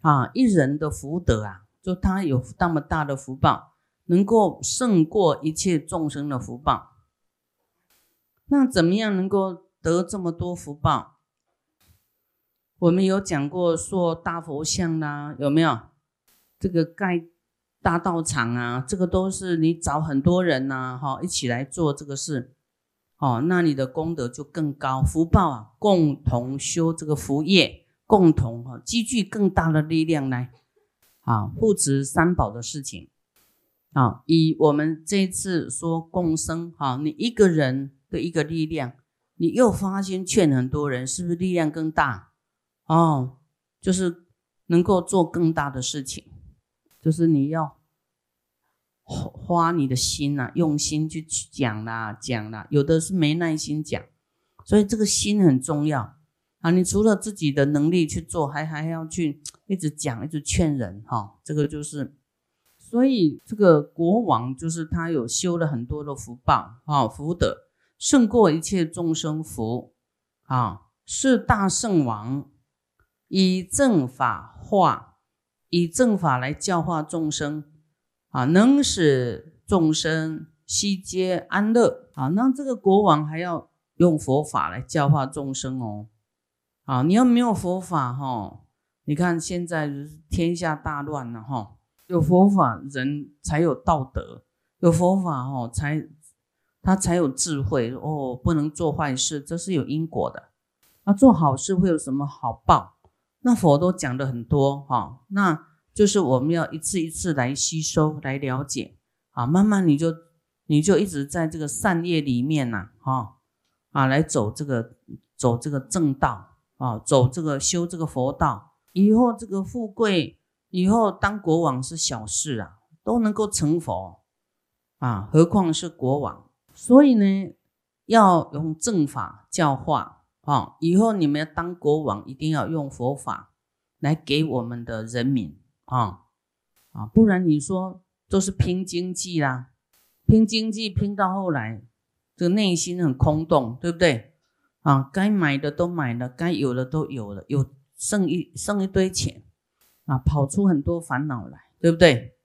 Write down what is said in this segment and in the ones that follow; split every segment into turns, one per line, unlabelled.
啊，一人的福德啊，就他有那么大的福报，能够胜过一切众生的福报。那怎么样能够得这么多福报？我们有讲过说大佛像啦，有没有？这个盖大道场啊，这个都是你找很多人呐，哈，一起来做这个事，哦，那你的功德就更高，福报啊，共同修这个福业，共同哈积聚更大的力量来，啊，护持三宝的事情，啊，以我们这次说共生，哈，你一个人的一个力量，你又发心劝很多人，是不是力量更大？哦，就是能够做更大的事情，就是你要花你的心呐，用心去讲啦，讲啦。有的是没耐心讲，所以这个心很重要啊。你除了自己的能力去做，还还要去一直讲，一直劝人哈。这个就是，所以这个国王就是他有修了很多的福报啊，福德胜过一切众生福啊，是大圣王。以正法化，以正法来教化众生，啊，能使众生悉皆安乐。啊，那这个国王还要用佛法来教化众生哦。啊，你要没有佛法哈，你看现在天下大乱了哈，有佛法人才有道德，有佛法哈才他才有智慧哦，不能做坏事，这是有因果的。那做好事会有什么好报？那佛都讲的很多哈，那就是我们要一次一次来吸收、来了解啊，慢慢你就你就一直在这个善业里面呐，哈啊，来走这个走这个正道啊，走这个修这个佛道，以后这个富贵，以后当国王是小事啊，都能够成佛啊，何况是国王？所以呢，要用正法教化。啊，以后你们要当国王，一定要用佛法来给我们的人民啊啊，不然你说都是拼经济啦，拼经济拼到后来，这个内心很空洞，对不对？啊，该买的都买了，该有的都有了，有剩一剩一堆钱啊，跑出很多烦恼来，对不对？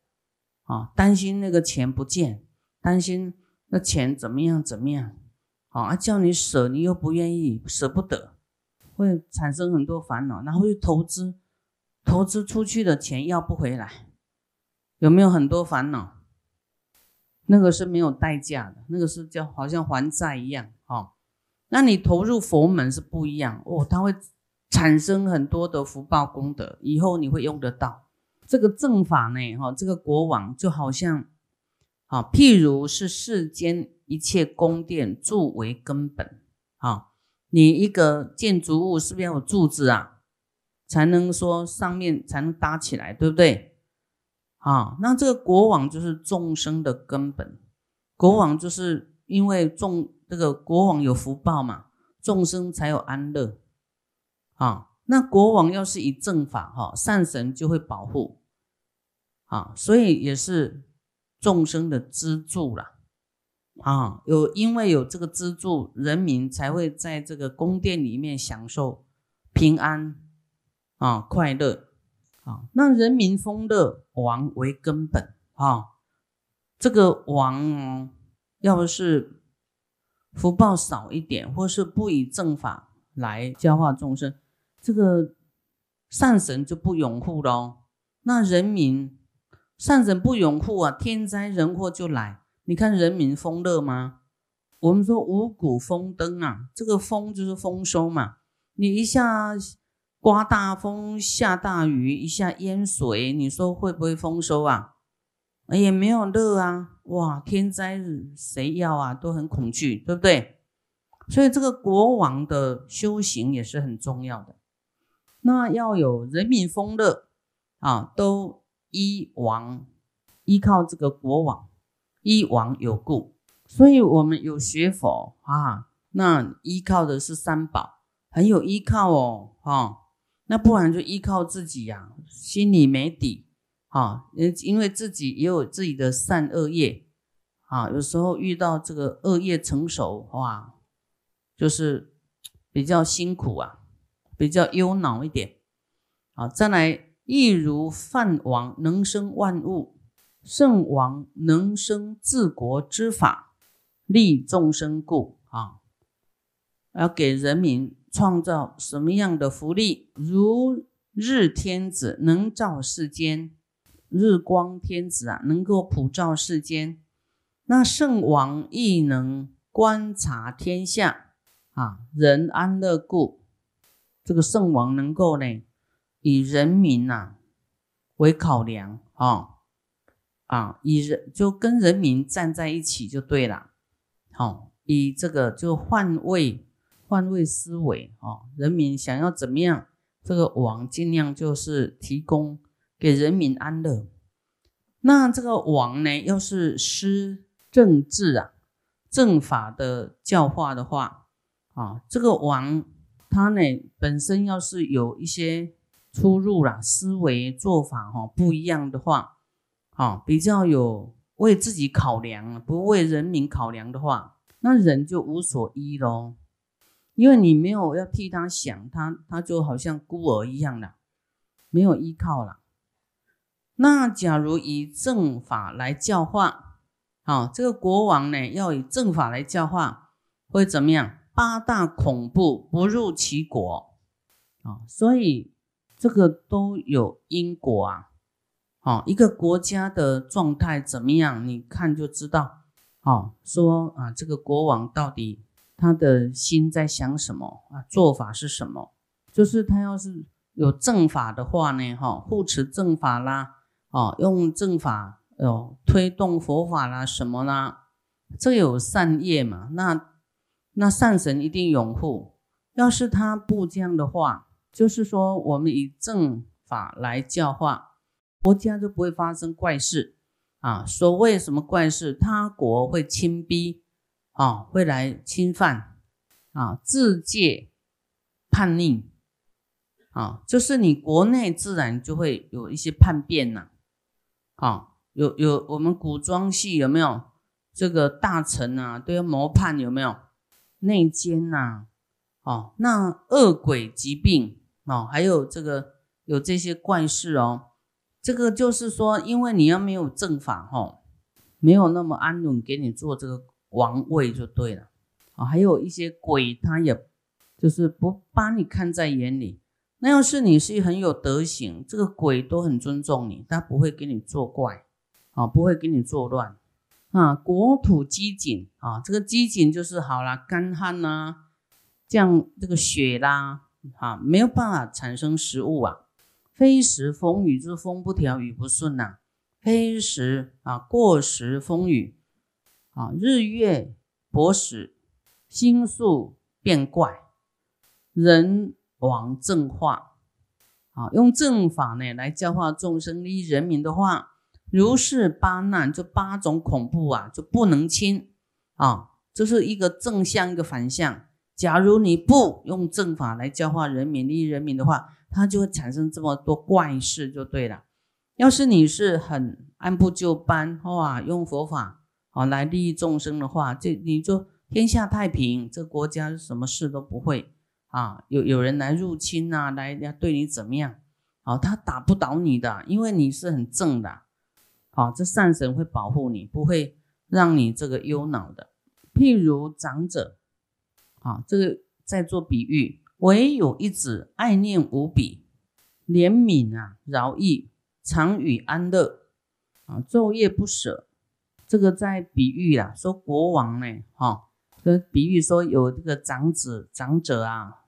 啊，担心那个钱不见，担心那钱怎么样怎么样。啊，叫你舍，你又不愿意，舍不得，会产生很多烦恼。然后又投资，投资出去的钱要不回来，有没有很多烦恼？那个是没有代价的，那个是叫好像还债一样。那你投入佛门是不一样哦，它会产生很多的福报功德，以后你会用得到这个正法呢。哈，这个国王就好像，啊，譬如是世间。一切宫殿柱为根本啊！你一个建筑物是不是要有柱子啊，才能说上面才能搭起来，对不对？啊，那这个国王就是众生的根本，国王就是因为众这个国王有福报嘛，众生才有安乐啊。那国王要是以正法哈，善神就会保护啊，所以也是众生的支柱了。啊，有因为有这个支柱，人民才会在这个宫殿里面享受平安啊，快乐啊。那人民丰乐，王为根本啊。这个王要不是福报少一点，或是不以正法来教化众生，这个善神就不拥护喽。那人民善神不拥护啊，天灾人祸就来。你看人民丰乐吗？我们说五谷丰登啊，这个丰就是丰收嘛。你一下刮大风下大雨，一下淹水，你说会不会丰收啊？也没有乐啊，哇，天灾谁要啊？都很恐惧，对不对？所以这个国王的修行也是很重要的。那要有人民丰乐啊，都依王，依靠这个国王。依王有故，所以我们有学佛啊，那依靠的是三宝，很有依靠哦，哈，那不然就依靠自己呀，心里没底，啊，因因为自己也有自己的善恶业，啊，有时候遇到这个恶业成熟，哇，就是比较辛苦啊，比较忧恼一点，啊，再来亦如梵王能生万物，圣王能生治国之法，利众生故啊，要给人民创造什么样的福利？如日天子能照世间，日光天子啊，能够普照世间。那圣王亦能观察天下啊，人安乐故。这个圣王能够呢，以人民呐为考量啊啊，以人就跟人民站在一起就对了。好，以这个就换位换位思维啊，人民想要怎么样，这个王尽量就是提供给人民安乐。那这个王呢，要是施政治啊、政法的教化的话啊，这个王。他呢本身要是有一些出入啦，思维做法哈不一样的话，啊比较有为自己考量，不为人民考量的话，那人就无所依喽。因为你没有要替他想，他他就好像孤儿一样的，没有依靠了。那假如以正法来教化，啊，这个国王呢要以正法来教化，会怎么样？八大恐怖不入其国啊，所以这个都有因果啊。好，一个国家的状态怎么样，你看就知道。好，说啊，这个国王到底他的心在想什么啊？做法是什么？就是他要是有正法的话呢，哈，护持正法啦，哦，用正法哦推动佛法啦，什么啦，这有善业嘛？那。那善神一定拥护。要是他不这样的话，就是说我们以正法来教化国家，就不会发生怪事啊。所谓什么怪事？他国会侵逼啊，会来侵犯啊，自戒叛逆啊，就是你国内自然就会有一些叛变呐。有有我们古装戏有没有这个大臣啊都要谋叛有没有？内奸呐，哦，那恶鬼疾病哦，还有这个有这些怪事哦，这个就是说，因为你要没有正法哈，没有那么安稳给你做这个王位就对了啊。还有一些鬼，他也就是不把你看在眼里。那要是你是很有德行，这个鬼都很尊重你，他不会给你作怪啊，不会给你作乱。啊，国土饥馑啊，这个饥馑就是好了，干旱呐，降这个雪啦，啊，没有办法产生食物啊。非时风雨就是风不调雨不顺呐，非时啊过时风雨啊，日月薄时，星宿变怪，人王正化啊，用正法呢来教化众生利益人民的话。如是八难，这八种恐怖啊，就不能轻啊，这是一个正向，一个反向。假如你不用正法来教化人民、利益人民的话，它就会产生这么多怪事，就对了。要是你是很按部就班，哇，用佛法啊来利益众生的话，这你就天下太平，这国家什么事都不会啊。有有人来入侵啊，来要对你怎么样？啊，他打不倒你的，因为你是很正的。好，这善神会保护你，不会让你这个忧恼的。譬如长者，好，这个在做比喻，唯有一子爱念无比，怜悯啊，饶益，常与安乐，啊，昼夜不舍。这个在比喻啊，说国王呢，哈，这比喻说有这个长子，长者啊，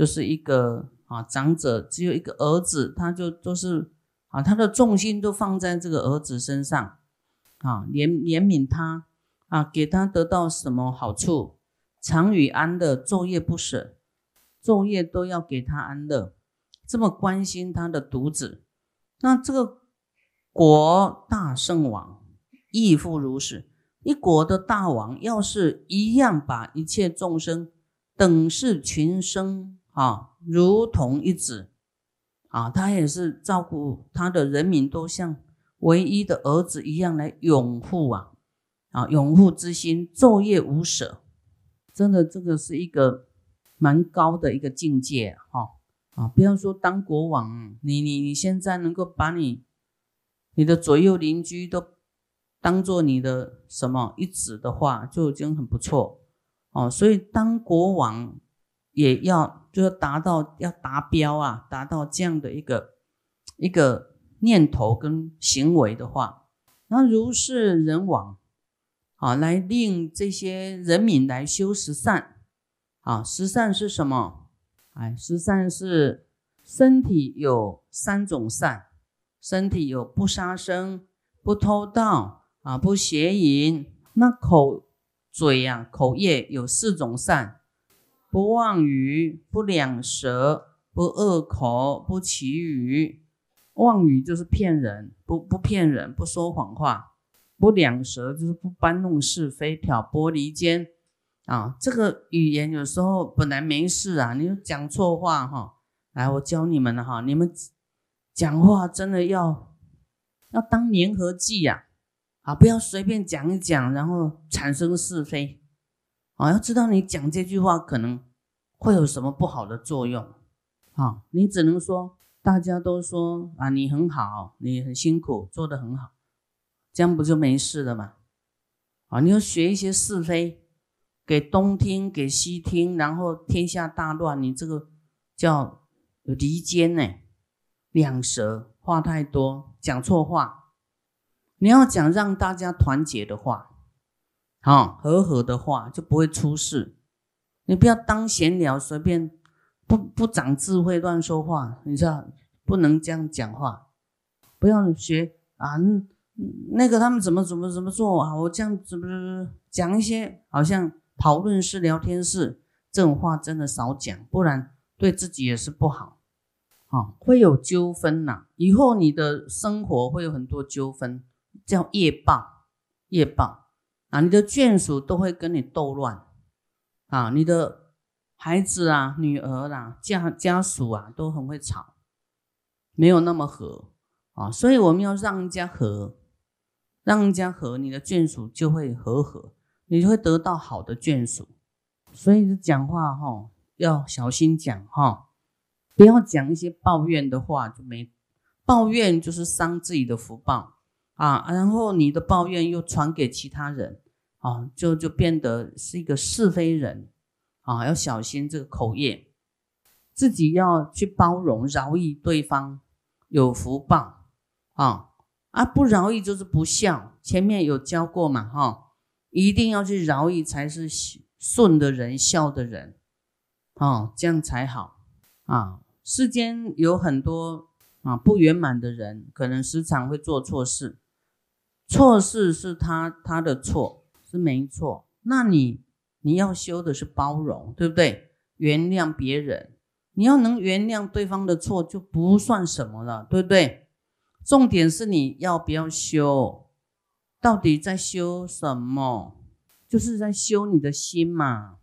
就是一个啊，长者只有一个儿子，他就都是。啊，他的重心都放在这个儿子身上，啊，怜怜悯他，啊，给他得到什么好处？常与安乐，昼夜不舍，昼夜都要给他安乐，这么关心他的独子。那这个国大圣王亦复如是，一国的大王要是一样把一切众生等视群生，啊，如同一子。啊，他也是照顾他的人民，都像唯一的儿子一样来拥护啊！啊，拥护之心，昼夜无舍，真的，这个是一个蛮高的一个境界哈。啊，不要说当国王，你你你现在能够把你你的左右邻居都当做你的什么一子的话，就已经很不错哦。所以当国王也要就是达到要达标啊，达到这样的一个一个念头跟行为的话，那如是人往啊，来令这些人民来修十善啊，十善是什么？哎，十善是身体有三种善，身体有不杀生、不偷盗啊、不邪淫。那口嘴呀，口业有四种善：不妄语、不两舌、不恶口、不绮语。妄语就是骗人，不不骗人，不说谎话；不两舌就是不搬弄是非、挑拨离间。啊，这个语言有时候本来没事啊，你讲错话哈。来，我教你们了哈，你们讲话真的要要当粘合剂呀，啊，不要随便讲一讲，然后产生是非。啊，要知道你讲这句话可能会有什么不好的作用。啊，你只能说大家都说啊，你很好，你很辛苦，做得很好，这样不就没事了吗？啊，你要学一些是非。给东听，给西听，然后天下大乱，你这个叫离间呢，两舌话太多，讲错话。你要讲让大家团结的话，好和和的话，就不会出事。你不要当闲聊，随便不不长智慧乱说话，你知道不能这样讲话。不要学啊，那个他们怎么怎么怎么做啊？我这样怎么怎么讲一些好像。讨论式、聊天式这种话真的少讲，不然对自己也是不好。啊，会有纠纷呐，以后你的生活会有很多纠纷，叫业报，业报啊，你的眷属都会跟你斗乱啊，你的孩子啊、女儿啦、家家属啊都很会吵，没有那么和啊，所以我们要让人家和，让人家和，你的眷属就会和和。你就会得到好的眷属，所以讲话哈要小心讲哈，不要讲一些抱怨的话，就没抱怨就是伤自己的福报啊，然后你的抱怨又传给其他人啊，就就变得是一个是非人啊，要小心这个口业，自己要去包容饶益对方有福报啊啊不饶益就是不孝，前面有教过嘛哈。一定要去饶益，才是顺的人、孝的人，哦，这样才好啊！世间有很多啊不圆满的人，可能时常会做错事，错事是他他的错，是没错。那你你要修的是包容，对不对？原谅别人，你要能原谅对方的错，就不算什么了，对不对？重点是你要不要修。到底在修什么？就是在修你的心嘛，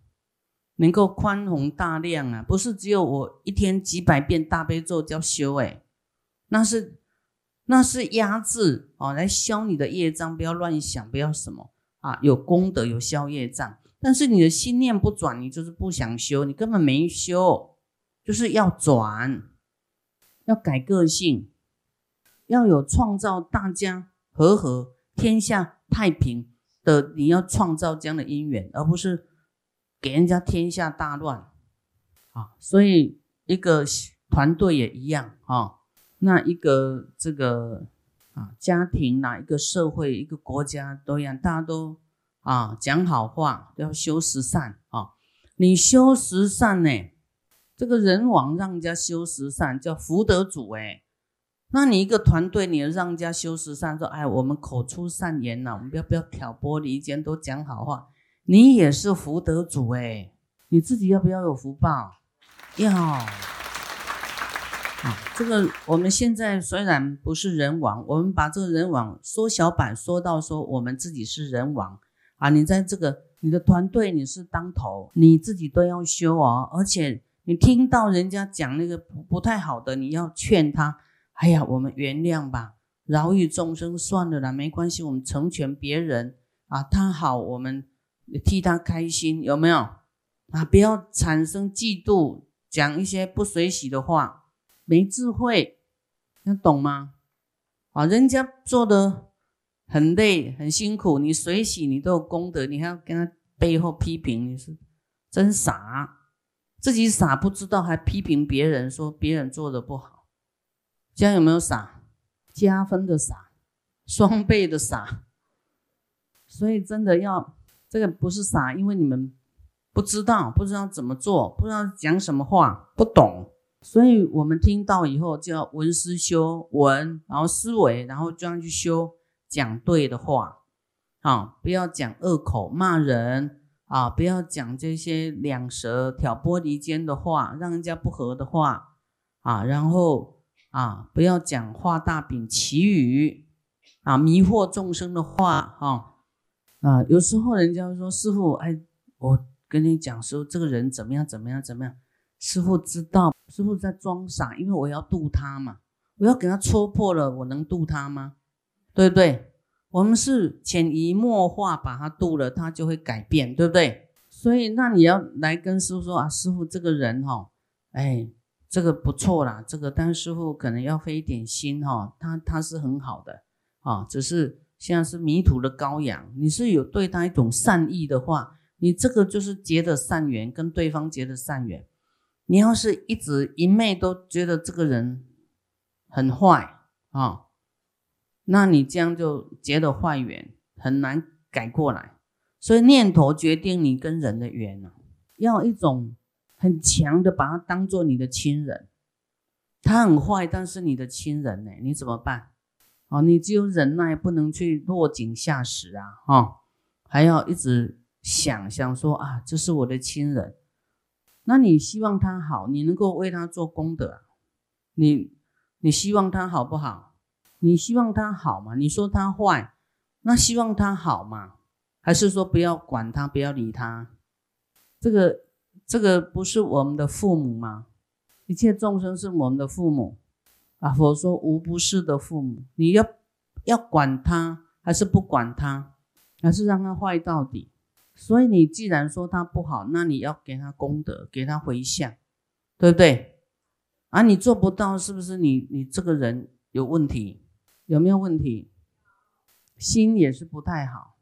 能够宽宏大量啊！不是只有我一天几百遍大悲咒叫修哎，那是那是压制哦，来消你的业障，不要乱想，不要什么啊，有功德有消业障，但是你的心念不转，你就是不想修，你根本没修，就是要转，要改个性，要有创造大家和和。天下太平的，你要创造这样的因缘，而不是给人家天下大乱啊！所以一个团队也一样啊，那一个这个啊家庭哪一个社会一个国家都一样，大家都啊讲好话，要修十善啊！你修十善呢，这个人王让人家修十善，叫福德主哎。那你一个团队，你让人家修十善，说哎，我们口出善言呐，我们不要不要挑拨离间，都讲好话。你也是福德主哎，你自己要不要有福报？要。这个我们现在虽然不是人王，我们把这个人王缩小版缩到说我们自己是人王啊。你在这个你的团队你是当头，你自己都要修哦。而且你听到人家讲那个不不太好的，你要劝他。哎呀，我们原谅吧，饶益众生算了啦，没关系，我们成全别人啊，他好，我们替他开心，有没有啊？不要产生嫉妒讲一些不随喜的话，没智慧，你懂吗？啊，人家做的很累很辛苦，你随喜你都有功德，你还要跟他背后批评，你是真傻，自己傻不知道，还批评别人说别人做的不好，这样有没有傻？加分的傻，双倍的傻。所以真的要这个不是傻，因为你们不知道，不知道怎么做，不知道讲什么话，不懂。所以我们听到以后就要闻思修闻，然后思维，然后这样去修，讲对的话，啊，不要讲恶口骂人啊，不要讲这些两舌挑拨离间的话，让人家不和的话。啊，然后啊，不要讲画大饼祈语啊，迷惑众生的话，哈。啊，有时候人家说师傅，哎，我跟你讲说这个人怎么样怎么样怎么样。师傅知道，师傅在装傻，因为我要渡他嘛，我要给他戳破了，我能渡他吗？对不对？我们是潜移默化把他渡了，他就会改变，对不对？所以那你要来跟师傅说啊，师傅这个人哈，哎，这个不错啦，这个但是师傅可能要费一点心哈，他他是很好的啊，只是现在是迷途的羔羊，你是有对他一种善意的话，你这个就是结的善缘，跟对方结的善缘。你要是一直一昧都觉得这个人很坏啊，那你这样就结了坏缘，很难改过来。所以念头决定你跟人的缘啊，要一种很强的把他当做你的亲人。他很坏，但是你的亲人呢，你怎么办？哦，你只有忍耐，不能去落井下石啊！哈，还要一直想想说啊，这是我的亲人。那你希望他好，你能够为他做功德，你你希望他好不好？你希望他好吗？你说他坏，那希望他好吗？还是说不要管他，不要理他？这个这个不是我们的父母吗？一切众生是我们的父母啊！佛说无不是的父母，你要要管他，还是不管他，还是让他坏到底？所以你既然说他不好，那你要给他功德，给他回向，对不对？啊，你做不到，是不是你你这个人有问题？有没有问题？心也是不太好，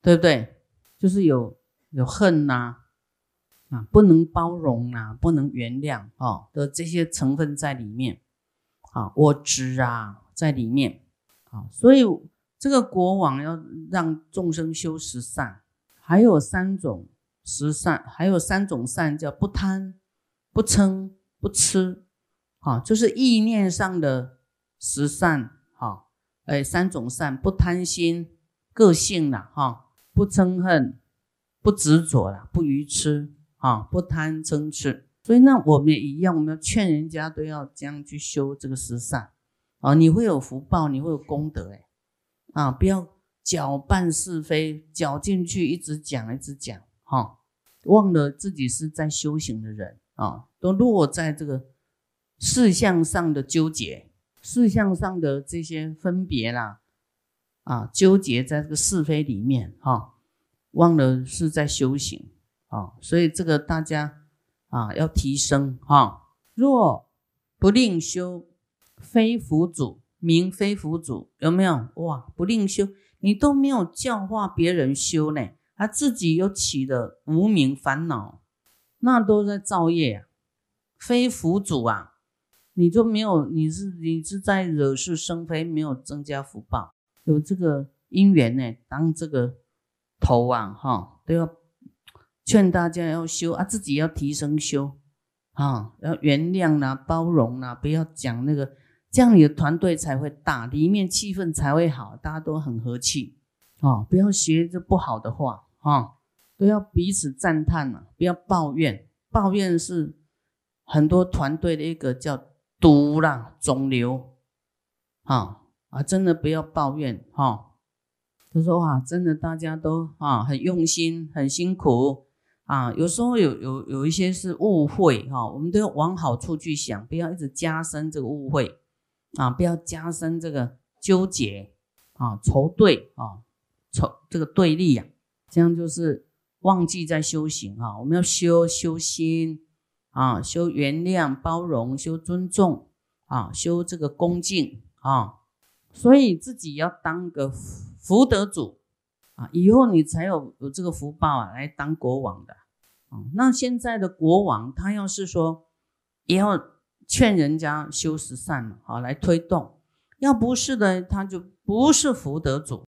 对不对？就是有有恨呐，啊，不能包容啊，不能原谅哦的这些成分在里面，啊，我执啊在里面，啊，所以这个国王要让众生修十善。还有三种十善，还有三种善叫不贪、不嗔、不痴，哈，就是意念上的十善，哈，哎，三种善，不贪心，个性了，哈，不嗔恨，不执着了，不愚痴，啊，不贪嗔痴。所以那我们也一样，我们要劝人家都要这样去修这个十善，啊，你会有福报，你会有功德，哎，啊，不要。搅拌是非，搅进去，一直讲，一直讲，哈，忘了自己是在修行的人啊，都落在这个事项上的纠结，事项上的这些分别啦，啊，纠结在这个是非里面，哈，忘了是在修行啊，所以这个大家啊要提升哈，若不另修，非佛祖，名非佛祖，有没有？哇，不另修。你都没有教化别人修呢，他自己又起的无名烦恼，那都在造业啊，非福主啊，你就没有，你是你是在惹是生非，没有增加福报，有这个因缘呢，当这个头啊，哈，都要劝大家要修啊，自己要提升修啊，要原谅啦，包容啦，不要讲那个。这样你的团队才会大，里面气氛才会好，大家都很和气啊！不要学这不好的话啊，都要彼此赞叹啊，不要抱怨，抱怨是很多团队的一个叫毒啦肿瘤啊啊！真的不要抱怨哈。他说哇，真的大家都啊很用心，很辛苦啊。有时候有有有一些是误会哈，我们都要往好处去想，不要一直加深这个误会。啊，不要加深这个纠结啊，仇对啊，仇这个对立呀，这样就是忘记在修行啊。我们要修修心啊，修原谅、包容，修尊重啊，修这个恭敬啊，所以自己要当个福德主啊，以后你才有有这个福报啊，来当国王的啊。那现在的国王，他要是说也要劝人家修十善好来推动，要不是的，他就不是福德主。